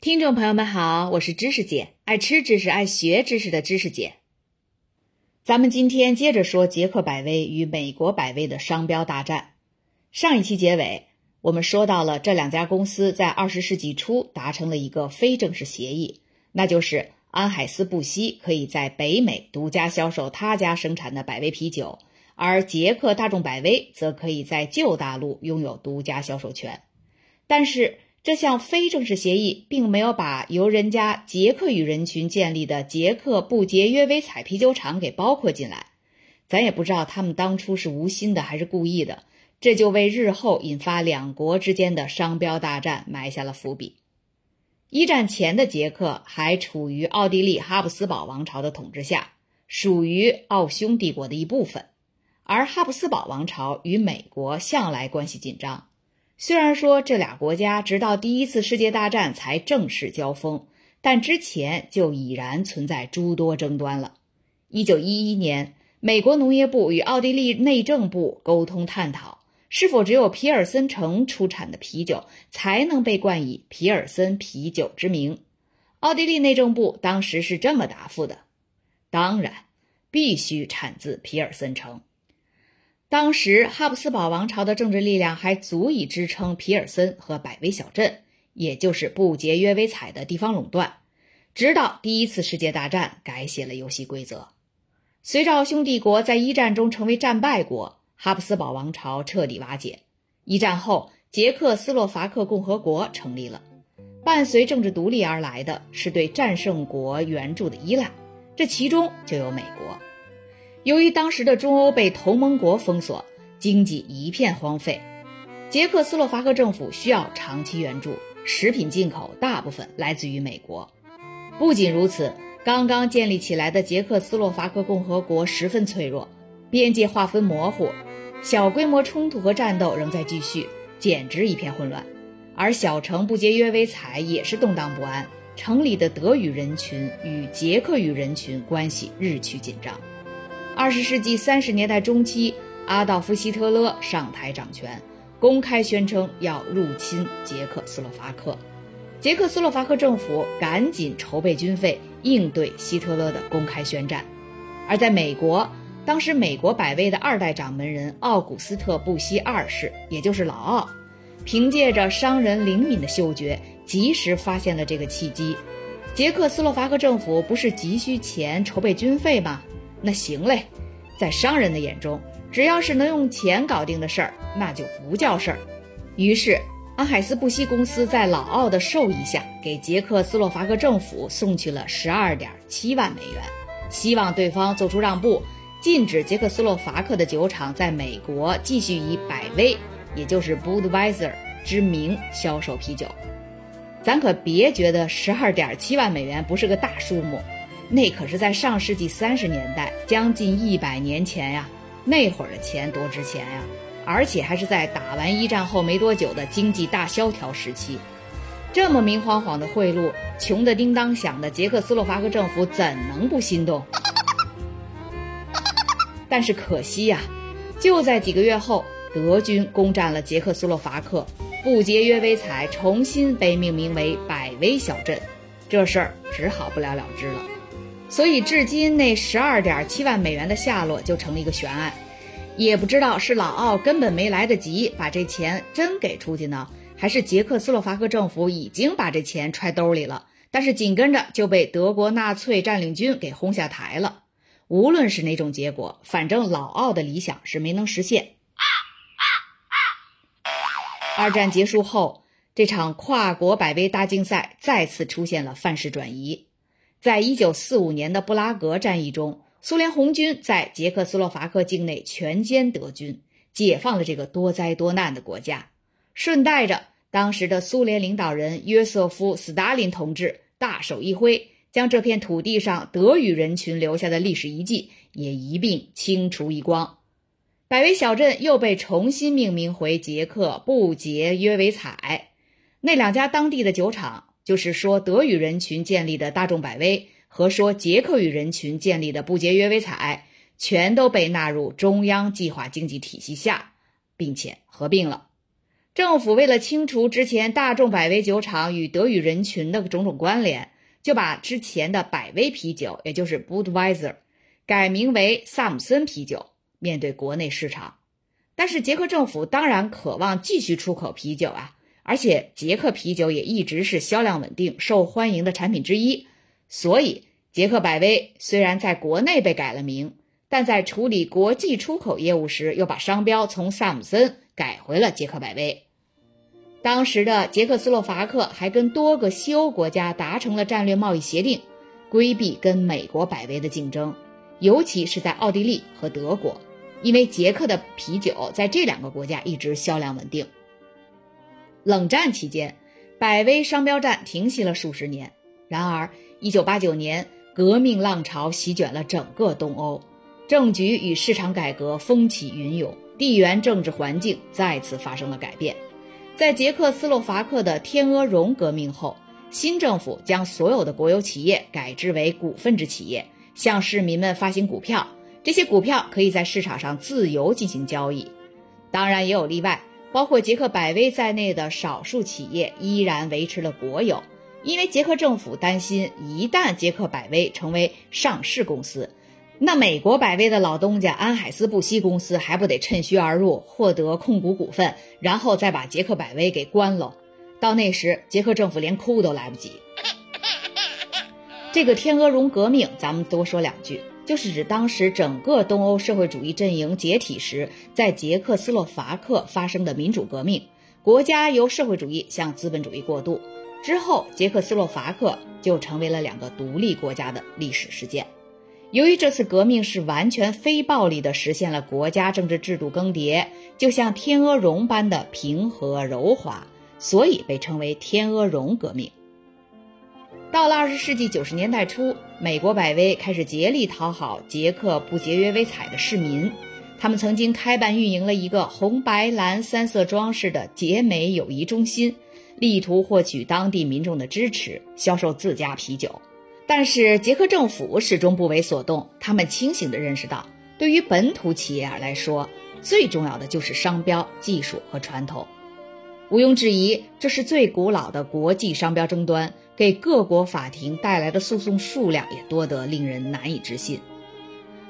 听众朋友们好，我是知识姐，爱吃知识、爱学知识的知识姐。咱们今天接着说捷克百威与美国百威的商标大战。上一期结尾，我们说到了这两家公司在二十世纪初达成了一个非正式协议，那就是安海斯布希可以在北美独家销售他家生产的百威啤酒，而捷克大众百威则可以在旧大陆拥有独家销售权。但是，这项非正式协议并没有把由人家捷克语人群建立的捷克不节约威采啤酒厂给包括进来，咱也不知道他们当初是无心的还是故意的，这就为日后引发两国之间的商标大战埋下了伏笔。一战前的捷克还处于奥地利哈布斯堡王朝的统治下，属于奥匈帝国的一部分，而哈布斯堡王朝与美国向来关系紧张。虽然说这俩国家直到第一次世界大战才正式交锋，但之前就已然存在诸多争端了。一九一一年，美国农业部与奥地利内政部沟通探讨，是否只有皮尔森城出产的啤酒才能被冠以皮尔森啤酒之名。奥地利内政部当时是这么答复的：当然，必须产自皮尔森城。当时哈布斯堡王朝的政治力量还足以支撑皮尔森和百威小镇，也就是不节约威采的地方垄断。直到第一次世界大战改写了游戏规则。随着奥匈帝国在一战中成为战败国，哈布斯堡王朝彻底瓦解。一战后，捷克斯洛伐克共和国成立了。伴随政治独立而来的是对战胜国援助的依赖，这其中就有美国。由于当时的中欧被同盟国封锁，经济一片荒废，捷克斯洛伐克政府需要长期援助，食品进口大部分来自于美国。不仅如此，刚刚建立起来的捷克斯洛伐克共和国十分脆弱，边界划分模糊，小规模冲突和战斗仍在继续，简直一片混乱。而小城不节约维采也是动荡不安，城里的德语人群与捷克语人群关系日趋紧张。二十世纪三十年代中期，阿道夫·希特勒上台掌权，公开宣称要入侵捷克斯洛伐克。捷克斯洛伐克政府赶紧筹备军费，应对希特勒的公开宣战。而在美国，当时美国百威的二代掌门人奥古斯特·布希二世，也就是老奥，凭借着商人灵敏的嗅觉，及时发现了这个契机。捷克斯洛伐克政府不是急需钱筹备军费吗？那行嘞，在商人的眼中，只要是能用钱搞定的事儿，那就不叫事儿。于是，安海斯布希公司在老奥的授意下，给捷克斯洛伐克政府送去了十二点七万美元，希望对方做出让步，禁止捷克斯洛伐克的酒厂在美国继续以百威，也就是 Budweiser 之名销售啤酒。咱可别觉得十二点七万美元不是个大数目。那可是在上世纪三十年代，将近一百年前呀，那会儿的钱多值钱呀！而且还是在打完一战后没多久的经济大萧条时期，这么明晃晃的贿赂，穷得叮当响的捷克斯洛伐克政府怎能不心动？但是可惜呀，就在几个月后，德军攻占了捷克斯洛伐克，不节约威采重新被命名为百威小镇，这事儿只好不了了之了。所以，至今那十二点七万美元的下落就成了一个悬案，也不知道是老奥根本没来得及把这钱真给出去呢，还是捷克斯洛伐克政府已经把这钱揣兜里了，但是紧跟着就被德国纳粹占领军给轰下台了。无论是哪种结果，反正老奥的理想是没能实现。二战结束后，这场跨国百威大竞赛再次出现了范式转移。在一九四五年的布拉格战役中，苏联红军在捷克斯洛伐克境内全歼德军，解放了这个多灾多难的国家。顺带着，当时的苏联领导人约瑟夫·斯大林同志大手一挥，将这片土地上德语人群留下的历史遗迹也一并清除一光。百威小镇又被重新命名回捷克布捷约维采。那两家当地的酒厂。就是说，德语人群建立的大众百威和说捷克语人群建立的不节约威采，全都被纳入中央计划经济体系下，并且合并了。政府为了清除之前大众百威酒厂与德语人群的种种关联，就把之前的百威啤酒，也就是 Budweiser，改名为萨姆森啤酒，面对国内市场。但是捷克政府当然渴望继续出口啤酒啊，而且捷克啤酒也一直是销量稳定、受欢迎的产品之一。所以，捷克百威虽然在国内被改了名，但在处理国际出口业务时，又把商标从萨姆森改回了捷克百威。当时的捷克斯洛伐克还跟多个西欧国家达成了战略贸易协定，规避跟美国百威的竞争，尤其是在奥地利和德国，因为捷克的啤酒在这两个国家一直销量稳定。冷战期间，百威商标战停息了数十年。然而，1989年，革命浪潮席卷了整个东欧，政局与市场改革风起云涌，地缘政治环境再次发生了改变。在捷克斯洛伐克的天鹅绒革命后，新政府将所有的国有企业改制为股份制企业，向市民们发行股票。这些股票可以在市场上自由进行交易。当然，也有例外，包括捷克百威在内的少数企业依然维持了国有，因为捷克政府担心，一旦捷克百威成为上市公司。那美国百威的老东家安海斯布希公司还不得趁虚而入，获得控股股份，然后再把捷克百威给关了？到那时，捷克政府连哭都来不及。这个天鹅绒革命，咱们多说两句，就是指当时整个东欧社会主义阵营解体时，在捷克斯洛伐克发生的民主革命，国家由社会主义向资本主义过渡之后，捷克斯洛伐克就成为了两个独立国家的历史事件。由于这次革命是完全非暴力的实现了国家政治制度更迭，就像天鹅绒般的平和柔滑，所以被称为天鹅绒革命。到了二十世纪九十年代初，美国百威开始竭力讨好捷克不节约为彩的市民，他们曾经开办运营了一个红白蓝三色装饰的捷美友谊中心，力图获取当地民众的支持，销售自家啤酒。但是捷克政府始终不为所动，他们清醒地认识到，对于本土企业来说，最重要的就是商标、技术和传统。毋庸置疑，这是最古老的国际商标争端，给各国法庭带来的诉讼数量也多得令人难以置信。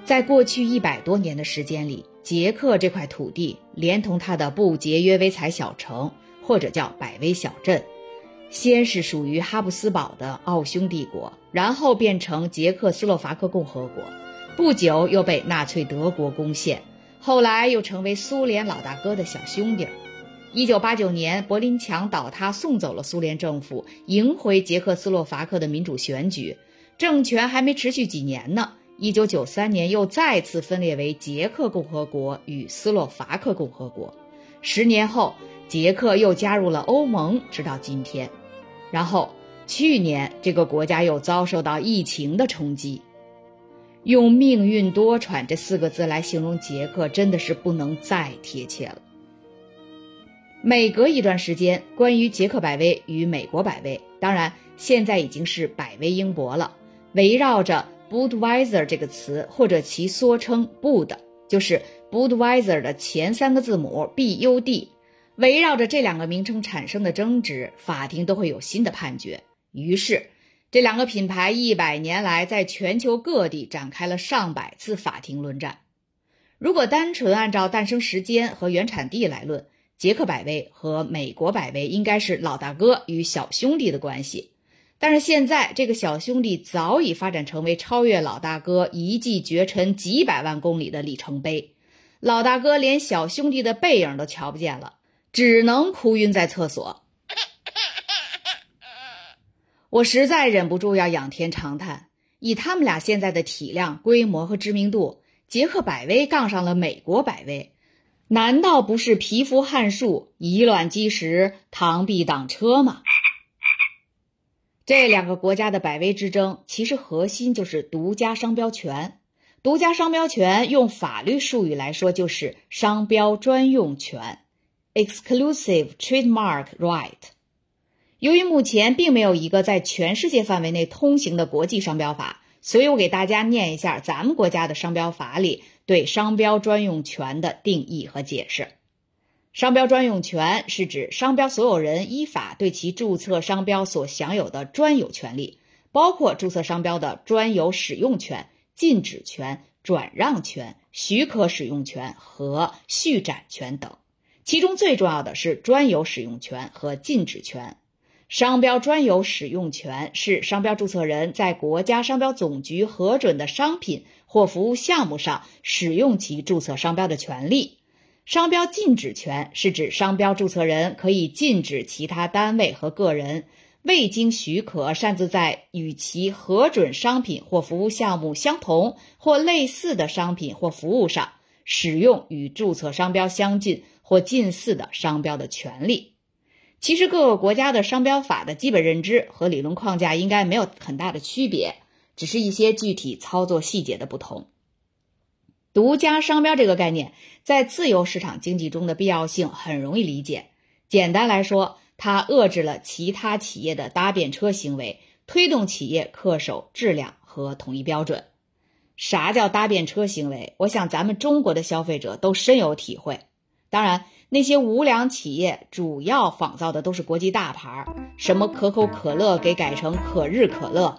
在过去一百多年的时间里，捷克这块土地，连同它的不节约微彩小城，或者叫百威小镇。先是属于哈布斯堡的奥匈帝国，然后变成捷克斯洛伐克共和国，不久又被纳粹德国攻陷，后来又成为苏联老大哥的小兄弟。一九八九年，柏林墙倒塌，送走了苏联政府，迎回捷克斯洛伐克的民主选举，政权还没持续几年呢。一九九三年又再次分裂为捷克共和国与斯洛伐克共和国，十年后，捷克又加入了欧盟，直到今天。然后，去年这个国家又遭受到疫情的冲击，用“命运多舛”这四个字来形容捷克，真的是不能再贴切了。每隔一段时间，关于捷克百威与美国百威，当然现在已经是百威英博了，围绕着 Budweiser 这个词或者其缩称 Bud，就是 Budweiser 的前三个字母 B U D。围绕着这两个名称产生的争执，法庭都会有新的判决。于是，这两个品牌一百年来在全球各地展开了上百次法庭论战。如果单纯按照诞生时间和原产地来论，捷克百威和美国百威应该是老大哥与小兄弟的关系。但是现在，这个小兄弟早已发展成为超越老大哥一骑绝尘几百万公里的里程碑。老大哥连小兄弟的背影都瞧不见了。只能哭晕在厕所，我实在忍不住要仰天长叹：以他们俩现在的体量、规模和知名度，捷克百威杠上了美国百威，难道不是蚍蜉撼树、以卵击石、螳臂挡车吗？这两个国家的百威之争，其实核心就是独家商标权。独家商标权用法律术语来说，就是商标专用权。Exclusive trademark right。由于目前并没有一个在全世界范围内通行的国际商标法，所以我给大家念一下咱们国家的商标法里对商标专用权的定义和解释。商标专用权是指商标所有人依法对其注册商标所享有的专有权利，包括注册商标的专有使用权、禁止权、转让权、许可使用权和续展权等。其中最重要的是专有使用权和禁止权。商标专有使用权是商标注册人在国家商标总局核准的商品或服务项目上使用其注册商标的权利。商标禁止权是指商标注册人可以禁止其他单位和个人未经许可擅自在与其核准商品或服务项目相同或类似的商品或服务上使用与注册商标相近或近似的商标的权利。其实各个国家的商标法的基本认知和理论框架应该没有很大的区别，只是一些具体操作细节的不同。独家商标这个概念在自由市场经济中的必要性很容易理解。简单来说，它遏制了其他企业的搭便车行为，推动企业恪守质量和统一标准。啥叫搭便车行为？我想咱们中国的消费者都深有体会。当然，那些无良企业主要仿造的都是国际大牌，什么可口可乐给改成可日可乐。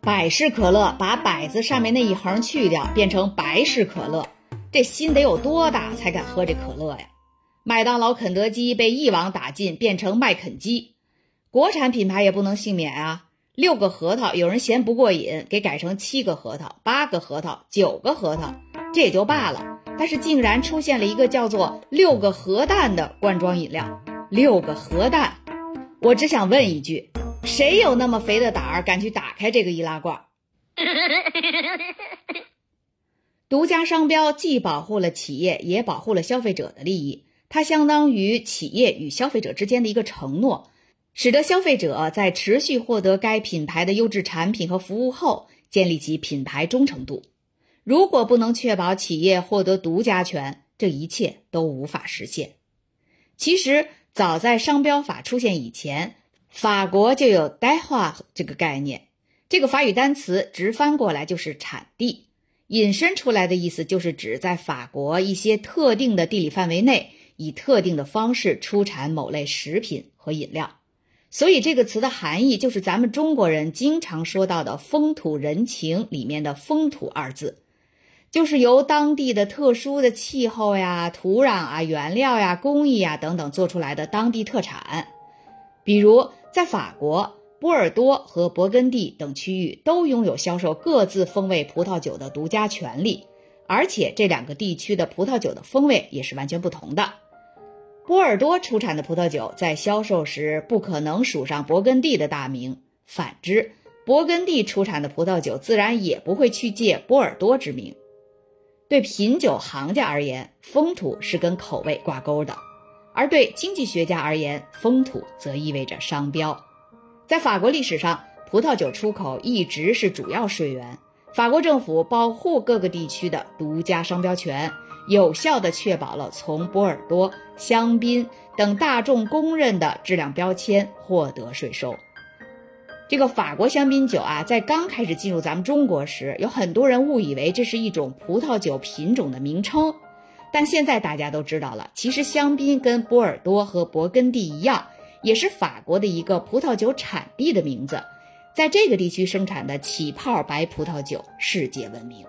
百事可乐把“百”字上面那一横去掉，变成百事可乐，这心得有多大才敢喝这可乐呀？麦当劳、肯德基被一网打尽，变成麦肯基，国产品牌也不能幸免啊！六个核桃有人嫌不过瘾，给改成七个核桃、八个核桃、九个核桃，这也就罢了，但是竟然出现了一个叫做“六个核弹”的罐装饮料，六个核弹，我只想问一句。谁有那么肥的胆儿敢去打开这个易拉罐？独家商标既保护了企业，也保护了消费者的利益。它相当于企业与消费者之间的一个承诺，使得消费者在持续获得该品牌的优质产品和服务后，建立起品牌忠诚度。如果不能确保企业获得独家权，这一切都无法实现。其实，早在商标法出现以前。法国就有 d 化这个概念，这个法语单词直翻过来就是产地，引申出来的意思就是指在法国一些特定的地理范围内，以特定的方式出产某类食品和饮料。所以这个词的含义就是咱们中国人经常说到的风土人情里面的“风土”二字，就是由当地的特殊的气候呀、土壤啊、原料呀、工艺呀等等做出来的当地特产，比如。在法国，波尔多和勃艮第等区域都拥有销售各自风味葡萄酒的独家权利，而且这两个地区的葡萄酒的风味也是完全不同的。波尔多出产的葡萄酒在销售时不可能署上勃艮第的大名，反之，勃艮第出产的葡萄酒自然也不会去借波尔多之名。对品酒行家而言，风土是跟口味挂钩的。而对经济学家而言，风土则意味着商标。在法国历史上，葡萄酒出口一直是主要税源。法国政府保护各个地区的独家商标权，有效地确保了从波尔多、香槟等大众公认的质量标签获得税收。这个法国香槟酒啊，在刚开始进入咱们中国时，有很多人误以为这是一种葡萄酒品种的名称。但现在大家都知道了，其实香槟跟波尔多和勃艮第一样，也是法国的一个葡萄酒产地的名字，在这个地区生产的起泡白葡萄酒世界闻名。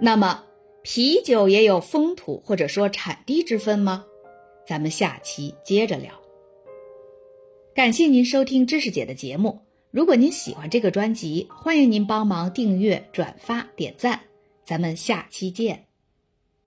那么，啤酒也有风土或者说产地之分吗？咱们下期接着聊。感谢您收听知识姐的节目，如果您喜欢这个专辑，欢迎您帮忙订阅、转发、点赞。咱们下期见。